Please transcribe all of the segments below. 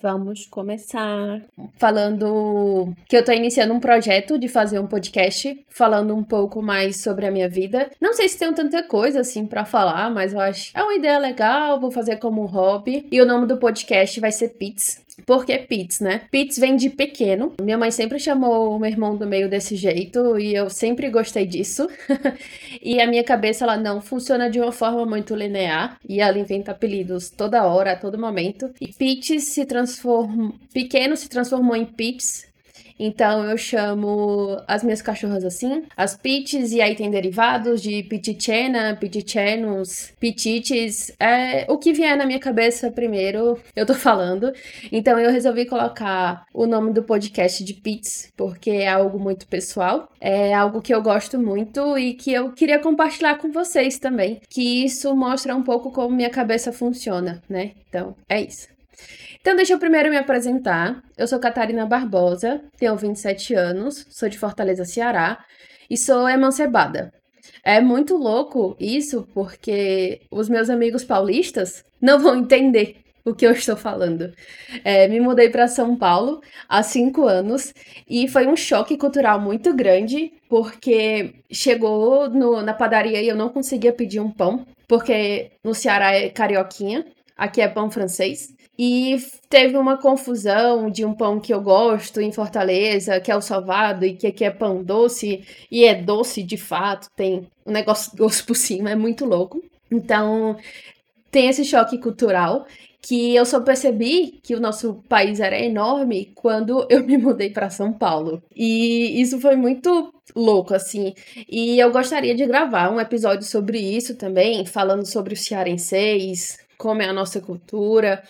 Vamos começar falando que eu tô iniciando um projeto de fazer um podcast falando um pouco mais sobre a minha vida. Não sei se tenho tanta coisa assim para falar, mas eu acho é uma ideia legal, vou fazer como hobby. E o nome do podcast vai ser Pits. Por que Pits, né? Pits vem de pequeno. Minha mãe sempre chamou meu irmão do meio desse jeito e eu sempre gostei disso. e a minha cabeça ela não funciona de uma forma muito linear e ela inventa apelidos toda hora, a todo momento. E Pits se transforma, pequeno se transformou em Pits então eu chamo as minhas cachorras assim, as pits, e aí tem derivados de pitichena, pitichenus, pitites, é o que vier na minha cabeça primeiro, eu tô falando. Então eu resolvi colocar o nome do podcast de Pits, porque é algo muito pessoal, é algo que eu gosto muito e que eu queria compartilhar com vocês também, que isso mostra um pouco como minha cabeça funciona, né? Então, é isso. Então, deixa eu primeiro me apresentar. Eu sou Catarina Barbosa, tenho 27 anos, sou de Fortaleza, Ceará, e sou emancebada. É muito louco isso, porque os meus amigos paulistas não vão entender o que eu estou falando. É, me mudei para São Paulo há cinco anos e foi um choque cultural muito grande, porque chegou no, na padaria e eu não conseguia pedir um pão, porque no Ceará é carioquinha, aqui é pão francês. E teve uma confusão de um pão que eu gosto em Fortaleza, que é o salvado, e que aqui é pão doce, e é doce de fato, tem um negócio doce por cima, é muito louco. Então, tem esse choque cultural que eu só percebi que o nosso país era enorme quando eu me mudei para São Paulo. E isso foi muito louco, assim. E eu gostaria de gravar um episódio sobre isso também, falando sobre os cearenseis, como é a nossa cultura.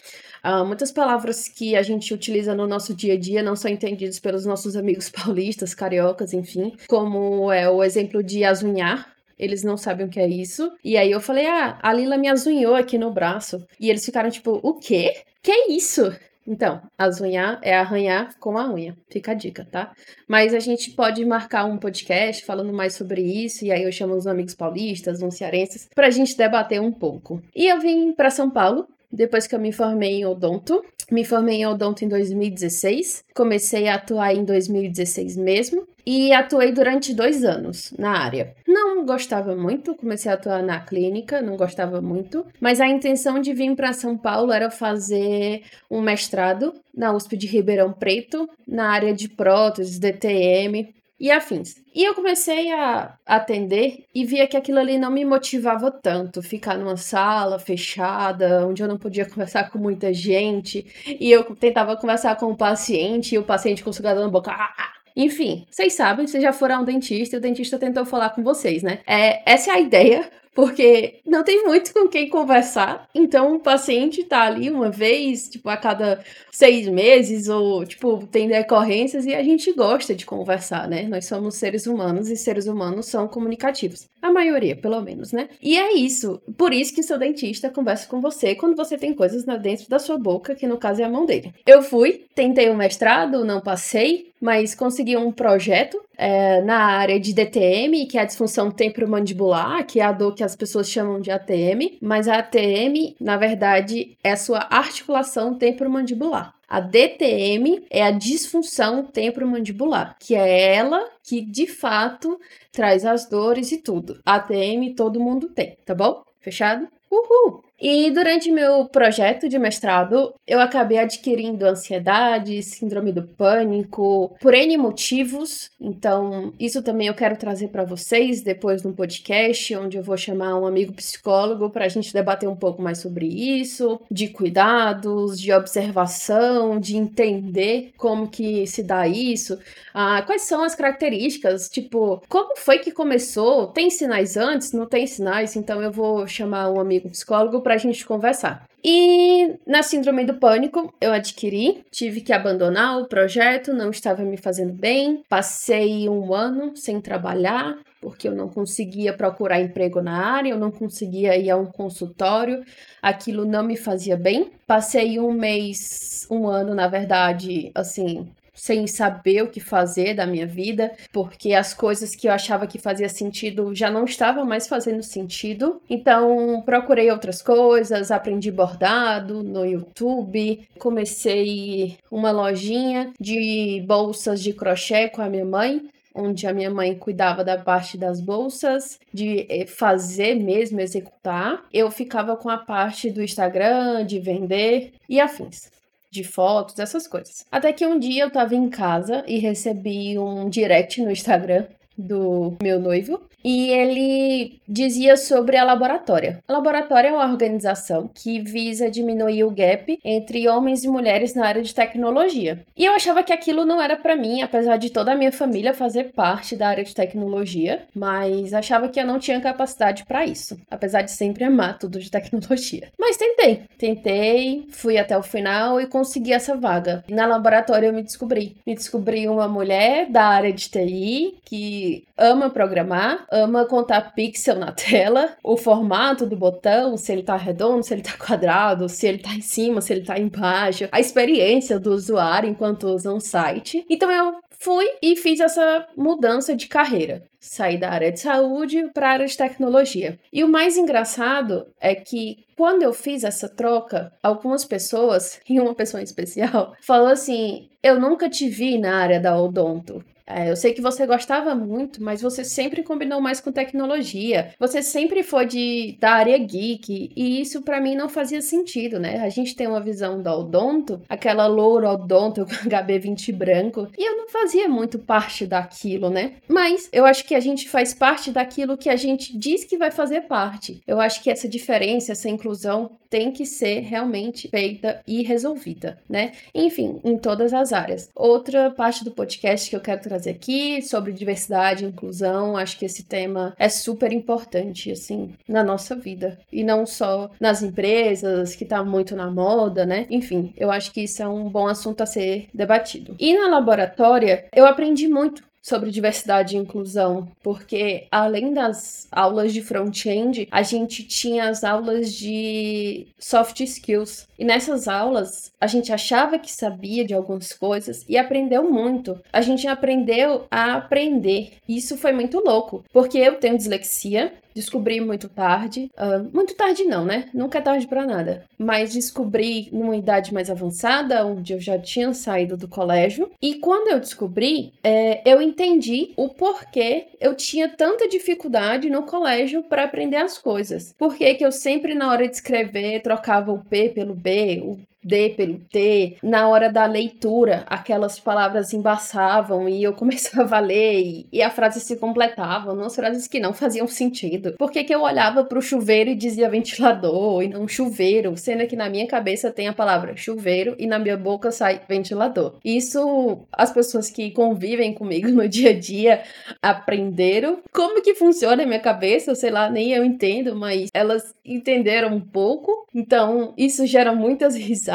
Uh, muitas palavras que a gente utiliza no nosso dia a dia não são entendidas pelos nossos amigos paulistas, cariocas, enfim, como é o exemplo de azunhar, eles não sabem o que é isso. E aí eu falei, ah, a Lila me azunhou aqui no braço. E eles ficaram tipo, o quê? Que é isso? Então, azunhar é arranhar com a unha. Fica a dica, tá? Mas a gente pode marcar um podcast falando mais sobre isso, e aí eu chamo os amigos paulistas, uns cearenses, pra gente debater um pouco. E eu vim para São Paulo depois que eu me formei em odonto. Me formei em odonto em 2016, comecei a atuar em 2016 mesmo e atuei durante dois anos na área. Não gostava muito, comecei a atuar na clínica, não gostava muito, mas a intenção de vir para São Paulo era fazer um mestrado na USP de Ribeirão Preto, na área de próteses, DTM, e afins. E eu comecei a atender e via que aquilo ali não me motivava tanto, ficar numa sala fechada, onde eu não podia conversar com muita gente, e eu tentava conversar com o paciente e o paciente com o cigarro na boca. Ah, ah. Enfim, vocês sabem, vocês já foram ao dentista e o dentista tentou falar com vocês, né? É, essa é a ideia porque não tem muito com quem conversar. Então o paciente tá ali uma vez, tipo, a cada seis meses, ou, tipo, tem decorrências e a gente gosta de conversar, né? Nós somos seres humanos e seres humanos são comunicativos. A maioria, pelo menos, né? E é isso. Por isso que seu dentista conversa com você quando você tem coisas dentro da sua boca, que no caso é a mão dele. Eu fui, tentei um mestrado, não passei, mas consegui um projeto é, na área de DTM, que é a disfunção temporomandibular, que é a dor que as pessoas chamam de ATM, mas a ATM, na verdade, é a sua articulação temporomandibular. A DTM é a disfunção temporomandibular, que é ela que de fato traz as dores e tudo. ATM todo mundo tem, tá bom? Fechado? Uhul! E durante meu projeto de mestrado, eu acabei adquirindo ansiedade, síndrome do pânico, por N motivos. Então, isso também eu quero trazer para vocês depois no podcast, onde eu vou chamar um amigo psicólogo para a gente debater um pouco mais sobre isso, de cuidados, de observação, de entender como que se dá isso, ah, quais são as características, tipo, como foi que começou? Tem sinais antes? Não tem sinais? Então, eu vou chamar um amigo psicólogo para a gente conversar. E na Síndrome do Pânico eu adquiri, tive que abandonar o projeto, não estava me fazendo bem, passei um ano sem trabalhar, porque eu não conseguia procurar emprego na área, eu não conseguia ir a um consultório, aquilo não me fazia bem. Passei um mês, um ano, na verdade, assim, sem saber o que fazer da minha vida, porque as coisas que eu achava que fazia sentido já não estavam mais fazendo sentido. Então, procurei outras coisas, aprendi bordado no YouTube, comecei uma lojinha de bolsas de crochê com a minha mãe onde a minha mãe cuidava da parte das bolsas, de eh, fazer mesmo, executar. Eu ficava com a parte do Instagram, de vender e afins. De fotos, essas coisas. Até que um dia eu tava em casa e recebi um direct no Instagram do meu noivo e ele dizia sobre a Laboratória. A Laboratória é uma organização que visa diminuir o gap entre homens e mulheres na área de tecnologia. E eu achava que aquilo não era para mim, apesar de toda a minha família fazer parte da área de tecnologia, mas achava que eu não tinha capacidade para isso, apesar de sempre amar tudo de tecnologia. Mas tentei, tentei, fui até o final e consegui essa vaga. Na Laboratória eu me descobri. Me descobri uma mulher da área de TI que ama programar, ama contar pixel na tela, o formato do botão, se ele tá redondo, se ele tá quadrado, se ele tá em cima, se ele tá embaixo, a experiência do usuário enquanto usa um site. Então eu fui e fiz essa mudança de carreira. Saí da área de saúde para a área de tecnologia. E o mais engraçado é que quando eu fiz essa troca, algumas pessoas, e uma pessoa em especial, falou assim: Eu nunca te vi na área da odonto. É, eu sei que você gostava muito, mas você sempre combinou mais com tecnologia. Você sempre foi de, da área geek, e isso para mim não fazia sentido, né? A gente tem uma visão da odonto, aquela loura odonto com HB20 branco, e eu não fazia muito parte daquilo, né? Mas eu acho que a gente faz parte daquilo que a gente diz que vai fazer parte. Eu acho que essa diferença, essa inclusão tem que ser realmente feita e resolvida, né? Enfim, em todas as áreas. Outra parte do podcast que eu quero trazer aqui sobre diversidade e inclusão, acho que esse tema é super importante, assim, na nossa vida. E não só nas empresas, que tá muito na moda, né? Enfim, eu acho que isso é um bom assunto a ser debatido. E na laboratória, eu aprendi muito sobre diversidade e inclusão, porque além das aulas de front-end, a gente tinha as aulas de soft skills. E nessas aulas, a gente achava que sabia de algumas coisas e aprendeu muito. A gente aprendeu a aprender. Isso foi muito louco, porque eu tenho dislexia, Descobri muito tarde. Uh, muito tarde não, né? Nunca é tarde para nada. Mas descobri numa idade mais avançada, onde eu já tinha saído do colégio. E quando eu descobri, é, eu entendi o porquê eu tinha tanta dificuldade no colégio para aprender as coisas. Por que eu sempre, na hora de escrever, trocava o P pelo B, o D pelo T. Na hora da leitura, aquelas palavras embaçavam e eu começava a ler e, e a frase se completava, umas frases que não faziam sentido. Por que, que eu olhava para o chuveiro e dizia ventilador e não chuveiro, sendo que na minha cabeça tem a palavra chuveiro e na minha boca sai ventilador? Isso as pessoas que convivem comigo no dia a dia aprenderam. Como que funciona a minha cabeça, sei lá, nem eu entendo, mas elas entenderam um pouco. Então, isso gera muitas risadas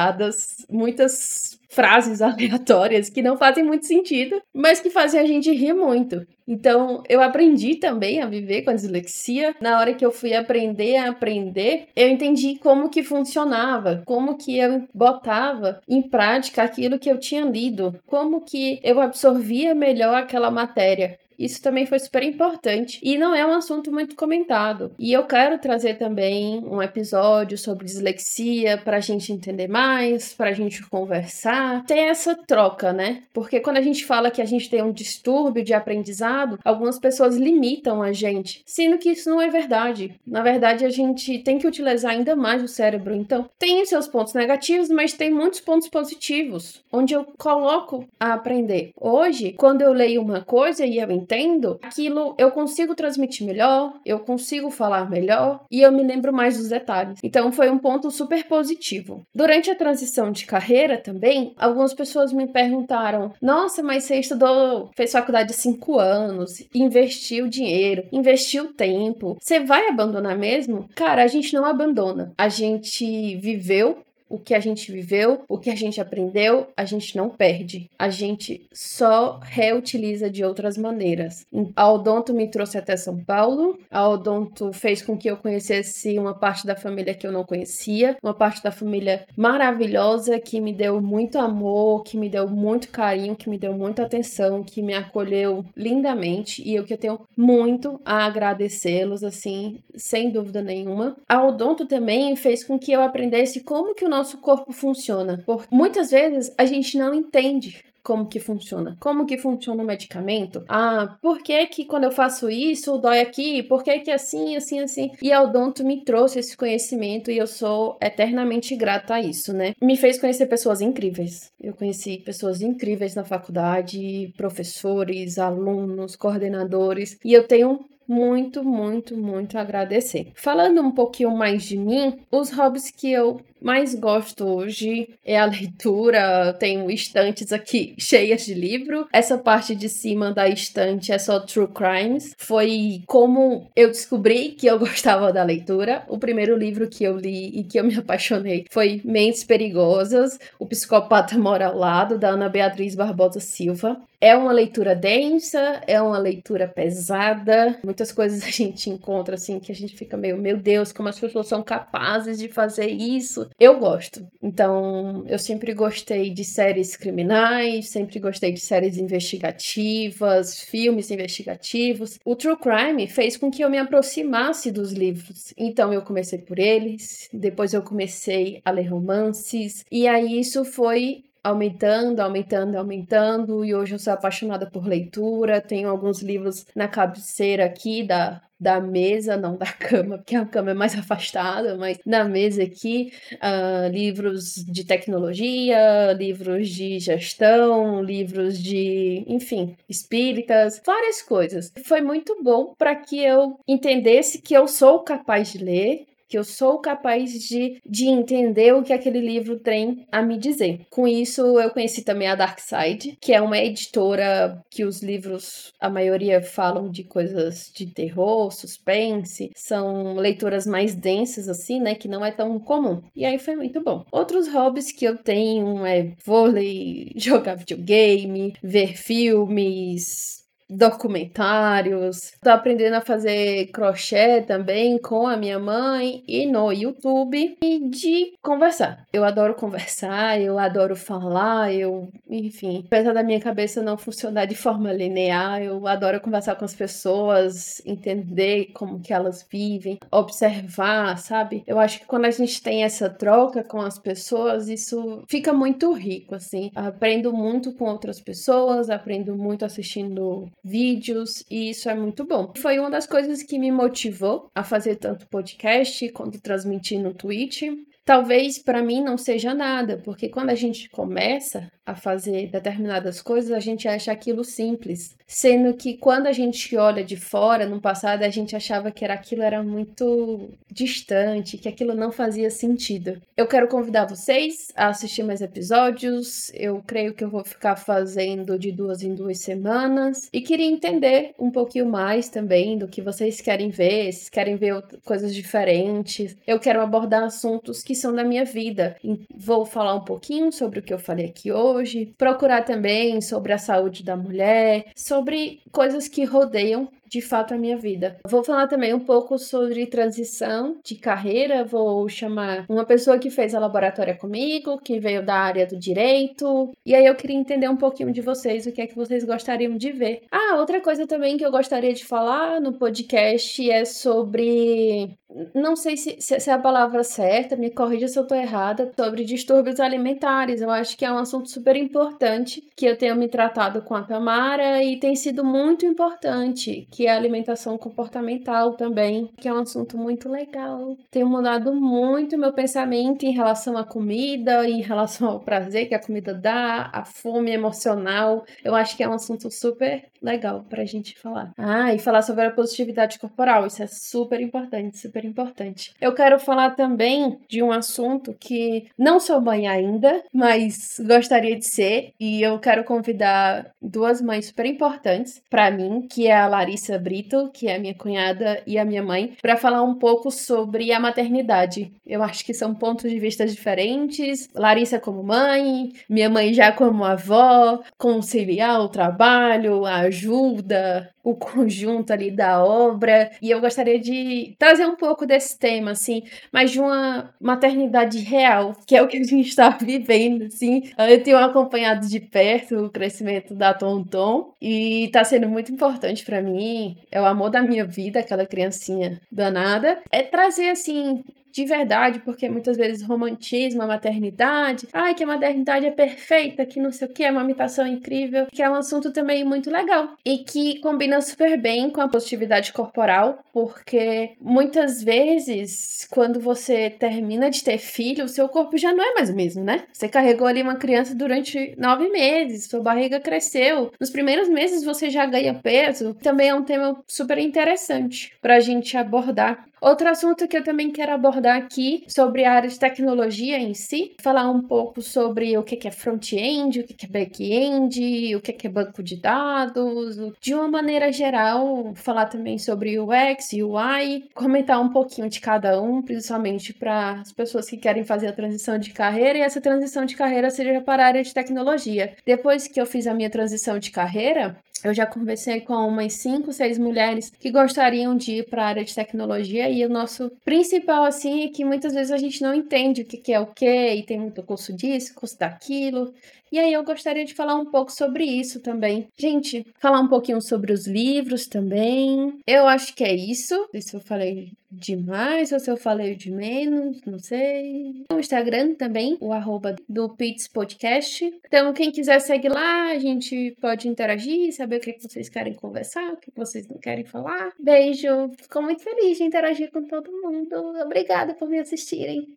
muitas frases aleatórias que não fazem muito sentido, mas que fazem a gente rir muito. Então, eu aprendi também a viver com a dislexia. Na hora que eu fui aprender a aprender, eu entendi como que funcionava, como que eu botava em prática aquilo que eu tinha lido, como que eu absorvia melhor aquela matéria. Isso também foi super importante e não é um assunto muito comentado. E eu quero trazer também um episódio sobre dislexia para a gente entender mais, para a gente conversar, ter essa troca, né? Porque quando a gente fala que a gente tem um distúrbio de aprendizado, algumas pessoas limitam a gente, sendo que isso não é verdade. Na verdade, a gente tem que utilizar ainda mais o cérebro. Então, tem os seus pontos negativos, mas tem muitos pontos positivos, onde eu coloco a aprender. Hoje, quando eu leio uma coisa e eu entendo, aquilo eu consigo transmitir melhor, eu consigo falar melhor e eu me lembro mais dos detalhes. Então foi um ponto super positivo. Durante a transição de carreira também, algumas pessoas me perguntaram: Nossa, mas você estudou, fez faculdade de cinco anos, investiu dinheiro, investiu tempo, você vai abandonar mesmo? Cara, a gente não abandona. A gente viveu o que a gente viveu, o que a gente aprendeu, a gente não perde. A gente só reutiliza de outras maneiras. A Odonto me trouxe até São Paulo. A Odonto fez com que eu conhecesse uma parte da família que eu não conhecia, uma parte da família maravilhosa que me deu muito amor, que me deu muito carinho, que me deu muita atenção, que me acolheu lindamente e eu que eu tenho muito a agradecê-los assim, sem dúvida nenhuma. A Odonto também fez com que eu aprendesse como que o nosso corpo funciona. Porque muitas vezes a gente não entende como que funciona. Como que funciona o medicamento? Ah, por que que quando eu faço isso dói aqui? Por que que assim, assim, assim? E a Odonto me trouxe esse conhecimento e eu sou eternamente grata a isso, né? Me fez conhecer pessoas incríveis. Eu conheci pessoas incríveis na faculdade, professores, alunos, coordenadores, e eu tenho muito, muito, muito agradecer. Falando um pouquinho mais de mim, os hobbies que eu mais gosto hoje é a leitura. Tenho estantes aqui cheias de livro. Essa parte de cima da estante é só True Crimes. Foi como eu descobri que eu gostava da leitura. O primeiro livro que eu li e que eu me apaixonei foi Mentes Perigosas, O Psicopata Mora ao Lado, da Ana Beatriz Barbosa Silva. É uma leitura densa, é uma leitura pesada. Muitas coisas a gente encontra assim que a gente fica meio, meu Deus, como as pessoas são capazes de fazer isso. Eu gosto. Então, eu sempre gostei de séries criminais, sempre gostei de séries investigativas, filmes investigativos. O True Crime fez com que eu me aproximasse dos livros. Então, eu comecei por eles, depois eu comecei a ler romances, e aí isso foi aumentando, aumentando, aumentando, e hoje eu sou apaixonada por leitura. Tenho alguns livros na cabeceira aqui da, da mesa, não da cama, porque a cama é mais afastada, mas na mesa aqui, uh, livros de tecnologia, livros de gestão, livros de, enfim, espíritas, várias coisas. Foi muito bom para que eu entendesse que eu sou capaz de ler, que eu sou capaz de, de entender o que aquele livro tem a me dizer. Com isso, eu conheci também a Dark Side, que é uma editora que os livros, a maioria falam de coisas de terror, suspense, são leituras mais densas, assim, né, que não é tão comum. E aí foi muito bom. Outros hobbies que eu tenho é vôlei, jogar videogame, ver filmes, documentários. Tô aprendendo a fazer crochê também com a minha mãe e no YouTube e de conversar. Eu adoro conversar, eu adoro falar, eu, enfim, apesar da minha cabeça não funcionar de forma linear, eu adoro conversar com as pessoas, entender como que elas vivem, observar, sabe? Eu acho que quando a gente tem essa troca com as pessoas, isso fica muito rico, assim. Aprendo muito com outras pessoas, aprendo muito assistindo vídeos e isso é muito bom. Foi uma das coisas que me motivou a fazer tanto podcast quanto transmitir no Twitch. Talvez para mim não seja nada, porque quando a gente começa a fazer determinadas coisas, a gente acha aquilo simples. Sendo que quando a gente olha de fora, no passado, a gente achava que era, aquilo era muito distante, que aquilo não fazia sentido. Eu quero convidar vocês a assistir mais episódios. Eu creio que eu vou ficar fazendo de duas em duas semanas. E queria entender um pouquinho mais também do que vocês querem ver, se querem ver coisas diferentes. Eu quero abordar assuntos que são da minha vida. Vou falar um pouquinho sobre o que eu falei aqui hoje hoje, procurar também sobre a saúde da mulher, sobre coisas que rodeiam de fato a minha vida. Vou falar também um pouco sobre transição de carreira. Vou chamar uma pessoa que fez a laboratória comigo, que veio da área do direito. E aí eu queria entender um pouquinho de vocês, o que é que vocês gostariam de ver. Ah, outra coisa também que eu gostaria de falar no podcast é sobre. Não sei se, se é a palavra certa, me corrija se eu tô errada, sobre distúrbios alimentares. Eu acho que é um assunto super importante que eu tenho me tratado com a Tamara e tem sido muito importante, que é a alimentação comportamental também, que é um assunto muito legal. Tenho mudado muito meu pensamento em relação à comida, em relação ao prazer que a comida dá, a fome emocional. Eu acho que é um assunto super legal pra gente falar. Ah, e falar sobre a positividade corporal, isso é super importante, super super importante. Eu quero falar também de um assunto que não sou mãe ainda, mas gostaria de ser, e eu quero convidar duas mães super importantes para mim, que é a Larissa Brito, que é minha cunhada, e a minha mãe, para falar um pouco sobre a maternidade. Eu acho que são pontos de vista diferentes. Larissa como mãe, minha mãe já como avó, conciliar o trabalho, a ajuda, o conjunto ali da obra. E eu gostaria de trazer um pouco desse tema, assim, mas de uma maternidade real, que é o que a gente está vivendo, assim. Eu tenho acompanhado de perto o crescimento da Tonton e está sendo muito importante para mim. É o amor da minha vida, aquela criancinha danada. É trazer, assim, de verdade, porque muitas vezes romantismo a maternidade, ai, que a maternidade é perfeita, que não sei o que, é uma imitação incrível, que é um assunto também muito legal e que combina super bem com a positividade corporal, porque muitas vezes, quando você termina de ter filho, o seu corpo já não é mais o mesmo, né? Você carregou ali uma criança durante nove meses, sua barriga cresceu. Nos primeiros meses você já ganha peso. Também é um tema super interessante pra gente abordar. Outro assunto que eu também quero abordar aqui sobre a área de tecnologia em si, falar um pouco sobre o que é front-end, o que é back-end, o que é banco de dados, de uma maneira geral, falar também sobre UX, UI, comentar um pouquinho de cada um, principalmente para as pessoas que querem fazer a transição de carreira e essa transição de carreira seja para a área de tecnologia. Depois que eu fiz a minha transição de carreira, eu já conversei com umas 5, 6 mulheres que gostariam de ir para a área de tecnologia e o nosso principal, assim, é que muitas vezes a gente não entende o que, é o que e tem muito curso disso, curso daquilo. E aí eu gostaria de falar um pouco sobre isso também. Gente, falar um pouquinho sobre os livros também. Eu acho que é isso. Se eu falei demais ou se eu falei de menos, não sei. O Instagram também, o arroba do Pits Podcast. Então, quem quiser seguir lá, a gente pode interagir, saber o que, vocês querem conversar, o que, que vocês não querem falar. Beijo. Fico muito feliz de interagir com todo mundo. Obrigada por me assistirem.